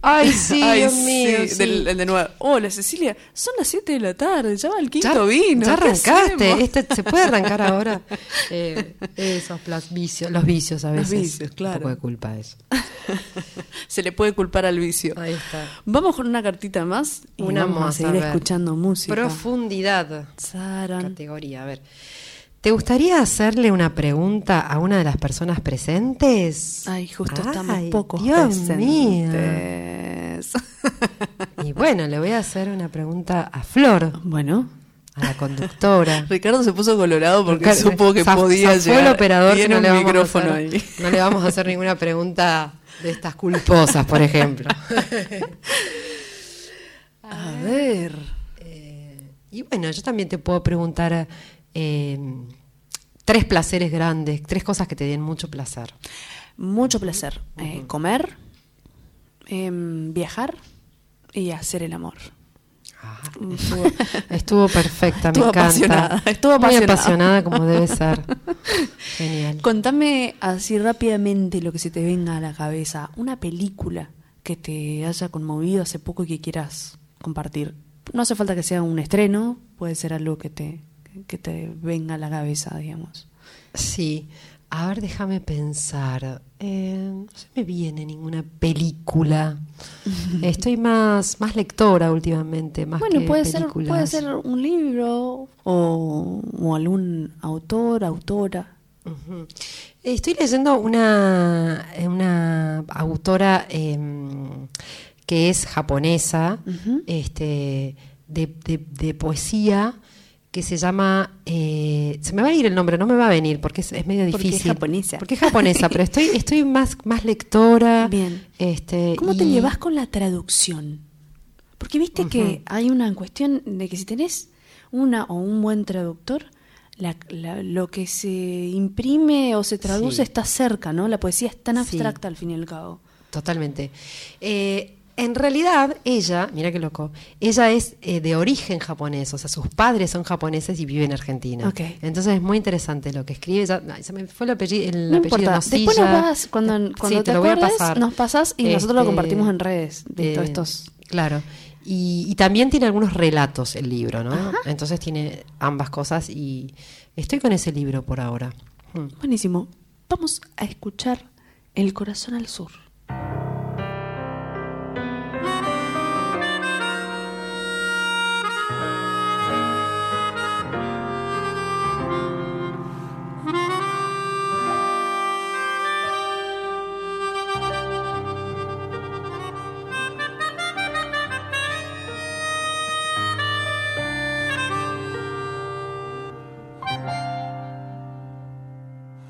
Ay, sí, Ay, Dios sí, mío. sí. del- el de nuevo. Hola, Cecilia. Son las 7 de la tarde. Ya va el quinto ya, vino. ya ¿qué arrancaste. Este, ¿Se puede arrancar ahora? Eh, esos vicios, los vicios a Los veces. vicios, claro. Un poco de culpa eso. Se le puede culpar al vicio. Ahí está. Vamos con una cartita más y Una vamos a seguir escuchando música. Profundidad. Saran. Categoría, a ver. ¿Te gustaría hacerle una pregunta a una de las personas presentes? Ay, justo Ay, estamos pocos Dios mío. Y bueno, le voy a hacer una pregunta a Flor, bueno, a la conductora. Ricardo se puso colorado porque Ricardo, supo que podía llegar. el operador que no le, vamos a hacer, ahí. no le vamos a hacer ninguna pregunta de estas culposas, por ejemplo. A ver. Eh, y bueno, yo también te puedo preguntar eh, tres placeres grandes, tres cosas que te den mucho placer. Mucho placer. Eh, comer, em, viajar y hacer el amor. Ah, estuvo, estuvo perfecta, me Estuvo encanta. apasionada, estuvo Muy apasionada. apasionada como debe ser. Genial. Contame así rápidamente lo que se te venga a la cabeza. Una película que te haya conmovido hace poco y que quieras compartir. No hace falta que sea un estreno, puede ser algo que te, que te venga a la cabeza, digamos. Sí. A ver, déjame pensar. Eh, no se me viene ninguna película. Estoy más, más lectora últimamente, más bueno, que puede ser, películas. puede ser un libro o, o algún autor, autora. Estoy leyendo una, una autora em, que es japonesa, este, de, de- de poesía, que se llama, eh, se me va a ir el nombre, no me va a venir porque es, es medio Porque es difícil. japonesa. Porque es japonesa, pero estoy, estoy más, más lectora. Bien. Este, ¿Cómo te llevas con la traducción? Porque viste que hay una cuestión de que si tenés una o un buen traductor, la- la- lo que se imprime o se traduce Sí. está cerca, ¿no? La poesía es tan Sí. abstracta al fin y al cabo. Totalmente. Eh, en realidad, ella, mira qué loco, ella es eh, de origen japonés, o sea, sus padres son japoneses y vive en Argentina. Entonces es muy interesante lo que escribe. se me fue el apellido, el No apellido. Después nos vas, cuando, Sí, te, lo voy a acuerdes, pasar. nos pasas y nosotros lo Este, compartimos en redes de eh, todos estos Claro. Y, y también tiene algunos relatos el libro, ¿no? Entonces tiene ambas cosas y estoy con ese libro por ahora. Mm. Buenísimo. Vamos a escuchar El corazón al sur.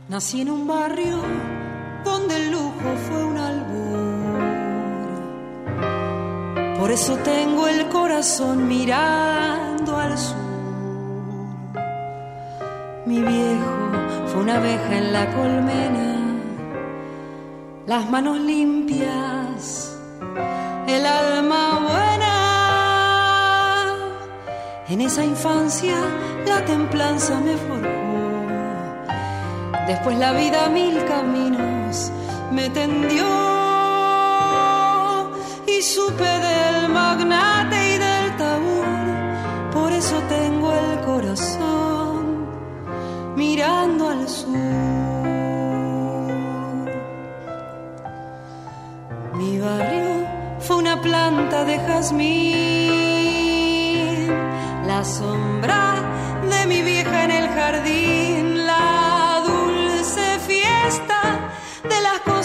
Nací en un barrio donde el lujo fue un albur. Por eso tengo el corazón mirando al sur. Mi viejo fue una abeja en la colmena, las manos limpias, el alma buena. En esa infancia la templanza me forjó Después la vida mil caminos me tendió y supe del magnate y del tabú. Por eso tengo el corazón mirando al sur. Mi barrio fue una planta de jazmín, la sombra de mi vieja en el jardín,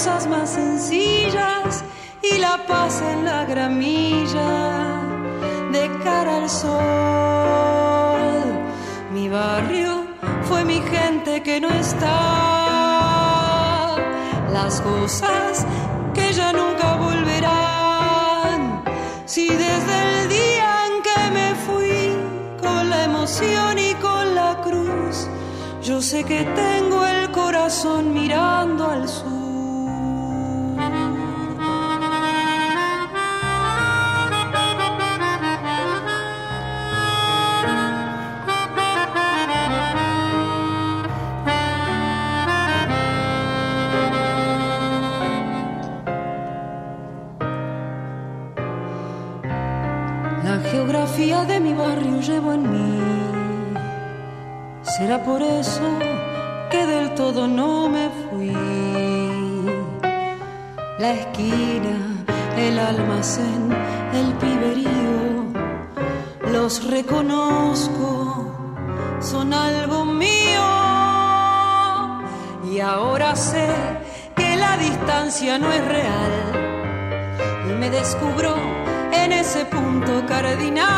cosas más sencillas y la paz en la gramilla de cara al sol. Mi barrio fue mi gente que no está, las cosas que ya nunca volverán. Si desde el día en que me fui con la emoción y con la cruz, yo sé que tengo el corazón mirando al sur. La geografía de mi barrio llevo en mí. Será por eso que del todo no me fui. La esquina, el almacén, el piberío, los reconozco, son algo mío. Y ahora sé que la distancia no es real. Y me descubro en ese punto cardinal,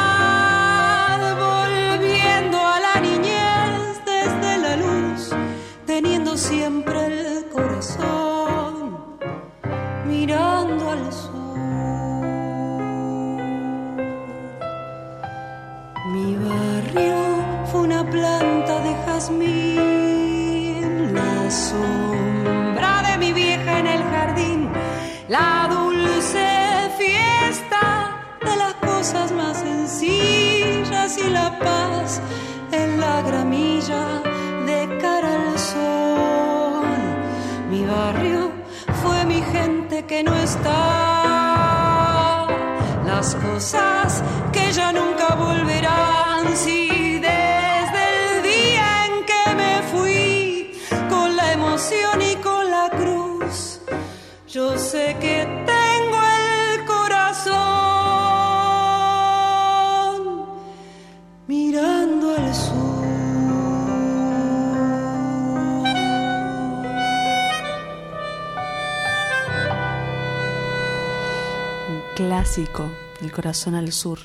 volviendo a la niñez desde la luz teniendo siempre que no está. Las cosas que ya nunca volverán. Si desde el día en que me fui con la emoción y con la cruz, yo sé que clásico, El corazón al sur.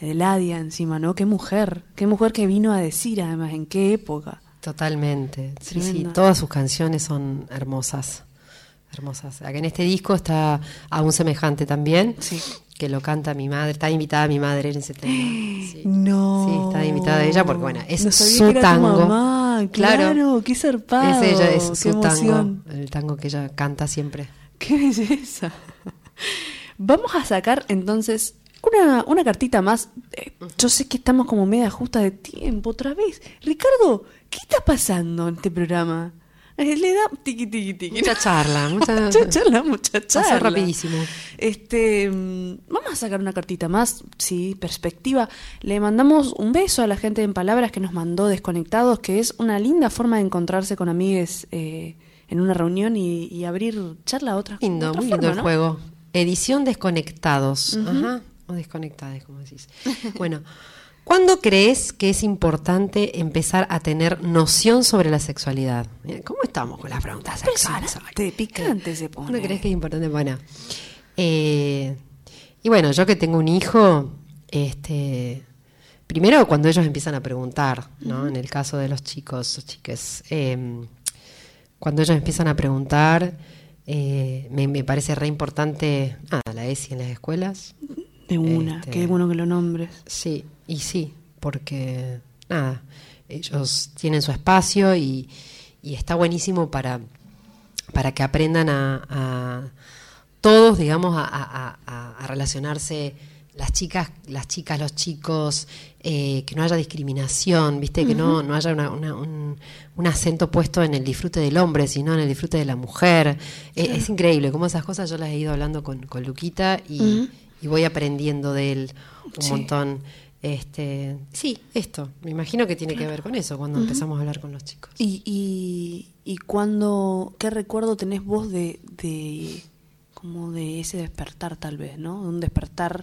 De Ladia encima, ¿no? Qué mujer, qué mujer que vino a decir además, en qué época. Totalmente. Sí, sí, todas sus canciones son hermosas. Hermosas. Acá en este disco está Aún Semejante también, Sí. que lo canta mi madre. Está invitada mi madre en ese tema. Sí. No. Sí, está invitada ella porque, bueno, es No sabía su que era tu tango. mamá, claro, qué zarpado. Es ella, es qué su tango. El tango que ella canta siempre. Qué belleza. Vamos a sacar entonces una, una cartita más. Eh, Yo sé que estamos como media justa de tiempo otra vez. Ricardo, ¿qué está pasando en este programa? Eh, Le da tiqui, tiqui, tiqui. Mucha charla, mucha, Mucha charla, mucha Pasa charla. rapidísimo. Este, mm, vamos a sacar una cartita más, sí, perspectiva. Le mandamos un beso a la gente en palabras que nos mandó desconectados, que es una linda forma de encontrarse con amigues eh, en una reunión y, y abrir charla a otra. Lindo, otra muy forma, lindo el ¿no? juego. Edición Desconectados. Ajá. O desconectadas, como decís. Bueno, ¿cuándo crees que es importante empezar a tener noción sobre la sexualidad? Mira, ¿Cómo estamos con las preguntas sexuales? hoy? Picante, se pone. ¿Cuándo crees que es importante? Bueno, eh, y bueno, yo que tengo un hijo, este, primero cuando ellos empiezan a preguntar, ¿no? En el caso de los chicos o chiques, eh, cuando ellos empiezan a preguntar, eh, me, me parece re importante, nada, la ESI en las escuelas. De una, Este- qué bueno que lo nombres. Sí, y sí, porque nada, ellos tienen su espacio y, y está buenísimo para, para que aprendan a, a todos, digamos, a, a- a- a relacionarse las chicas, las chicas, los chicos, eh, que no haya discriminación, viste, que no, no haya una- una- un, un acento puesto en el disfrute del hombre, sino en el disfrute de la mujer. Eh, es increíble cómo esas cosas yo las he ido hablando con, con Luquita y, y voy aprendiendo de él un Sí. montón. Este, sí, esto, me imagino que tiene que ver con eso cuando empezamos a hablar con los chicos. Y, y, y cuando, ¿qué recuerdo tenés vos de, de, como de ese despertar tal vez, ¿no? De un despertar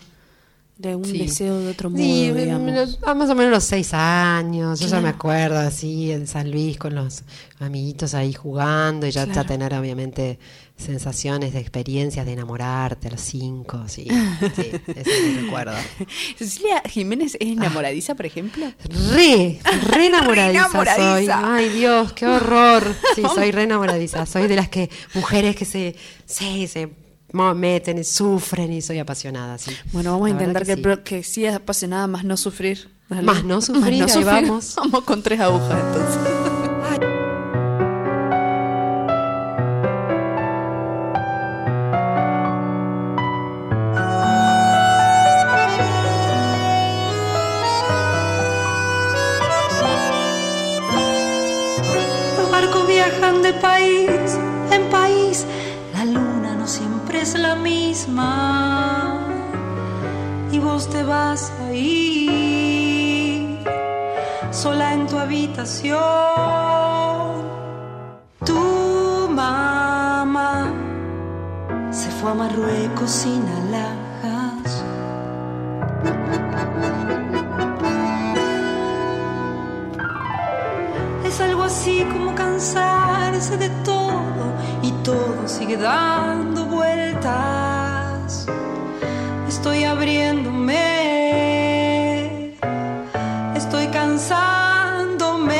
de un Sí. deseo de otro modo, Sí, digamos. a más o menos los seis años, yo ya me acuerdo así en San Luis con los amiguitos ahí jugando y ya, ya Claro. tener obviamente sensaciones de experiencias de enamorarte a los cinco, sí, sí, eso me recuerdo. Cecilia Jiménez es enamoradiza, por ejemplo. Re, re enamoradiza, enamoradiza. soy. Ay, Dios, qué horror. Sí, soy re enamoradiza. Soy de las que mujeres que se, sí, se meten y sufren y soy apasionada, sí. Bueno, vamos a intentar que, sí. que sí es apasionada, más no sufrir. Dale. Más no sufrir, ahí vamos. Vamos con tres agujas entonces. Los barcos viajan de país la misma. Y vos te vas a ir sola en tu habitación. Tu mamá se fue a Marruecos sin alhajas. Es algo así como cansarse de todo y todo sigue dando. Estoy abriéndome, estoy cansándome.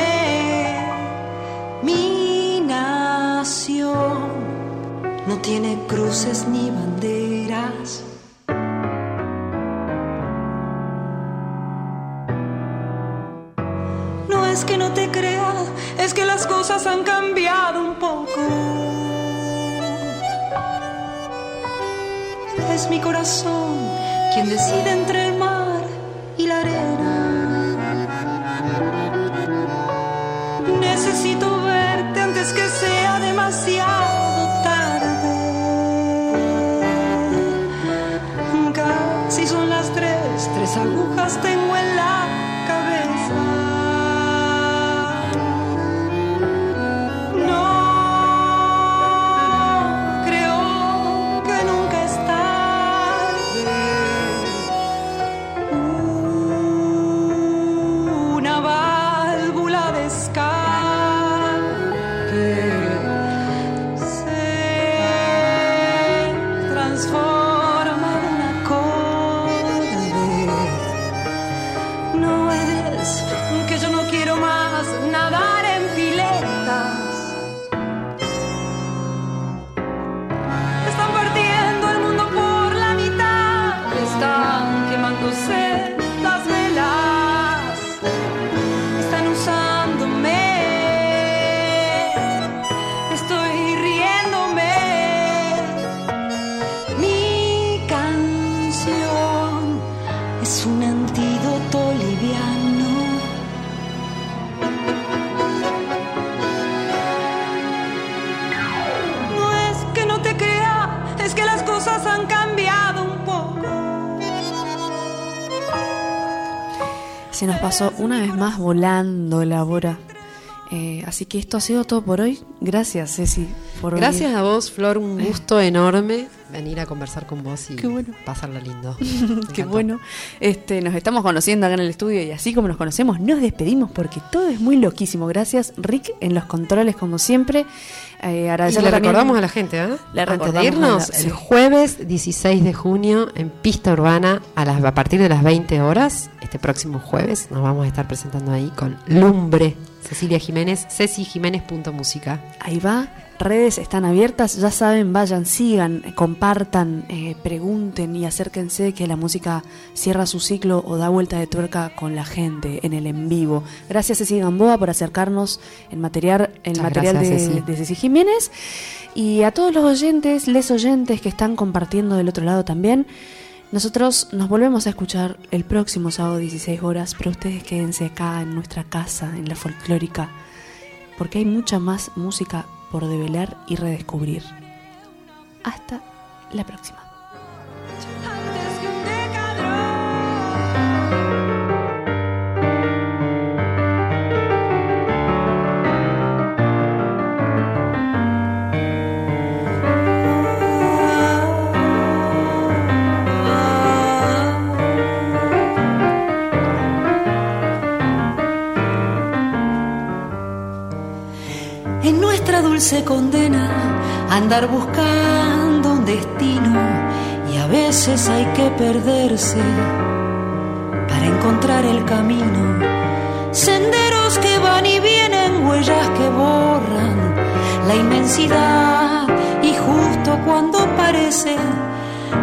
Mi nación no tiene cruces ni banderas. No es que no te crea, es que las cosas han cambiado Es mi corazón quien decide entre Se nos pasó una vez más volando la hora. Eh, así que esto ha sido todo por hoy. Gracias, Ceci, por Gracias a vos, Flor. Un gusto enorme venir a conversar con vos y Qué bueno. pasarla lindo. Qué bueno. Este, nos estamos conociendo acá en el estudio y así como nos conocemos, nos despedimos porque todo es muy loquísimo. Gracias, Rick, en los controles, como siempre. Eh, y le recordamos a la gente, ¿eh? Le Antes de irnos, el jueves 16 de junio en Pista Urbana a, las, a partir de las 20 horas, este próximo jueves, nos vamos a estar presentando ahí con Lumbre, Cecilia Jiménez, cecijiménez.música. Ahí va, redes están abiertas, ya saben, vayan, sigan, compartan, eh, pregunten y acérquense que la música cierra su ciclo o da vuelta de tuerca con la gente en el en vivo. Gracias Ceci Gamboa por acercarnos el material, el material de, de Ceci Jiménez y a todos los oyentes, les oyentes que están compartiendo del otro lado también. Nosotros nos volvemos a escuchar el próximo sábado 16 horas, pero ustedes quédense acá en nuestra casa, en la folclórica, porque hay mucha más música por develar y redescubrir. Hasta la próxima. Se condena a andar buscando un destino y a veces hay que perderse para encontrar el camino. Senderos que van y vienen, huellas que borran la inmensidad y justo cuando parece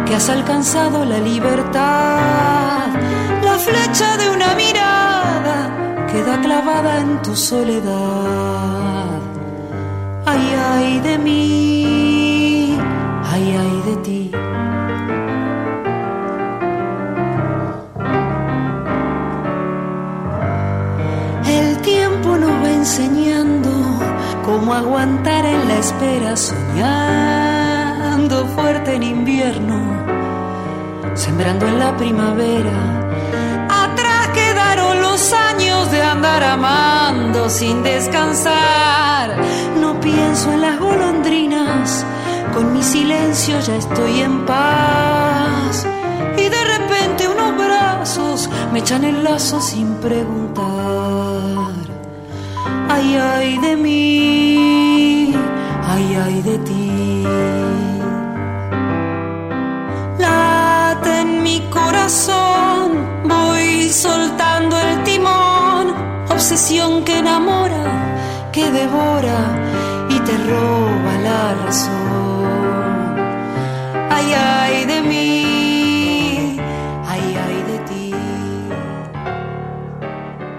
que has alcanzado la libertad, la flecha de una mirada queda clavada en tu soledad ay de mí, ay, ay de ti. El tiempo nos va enseñando cómo aguantar en la espera, soñando fuerte en invierno, sembrando en la primavera. Atrás quedaron los años de andar amando sin descansar pienso en las golondrinas, con mi silencio ya estoy en paz. Y de repente unos brazos me echan el lazo sin preguntar. Ay, ay de mí, ay, ay de ti. Late en mi corazón, voy soltando el timón, obsesión que enamora, que devora te roba la razón.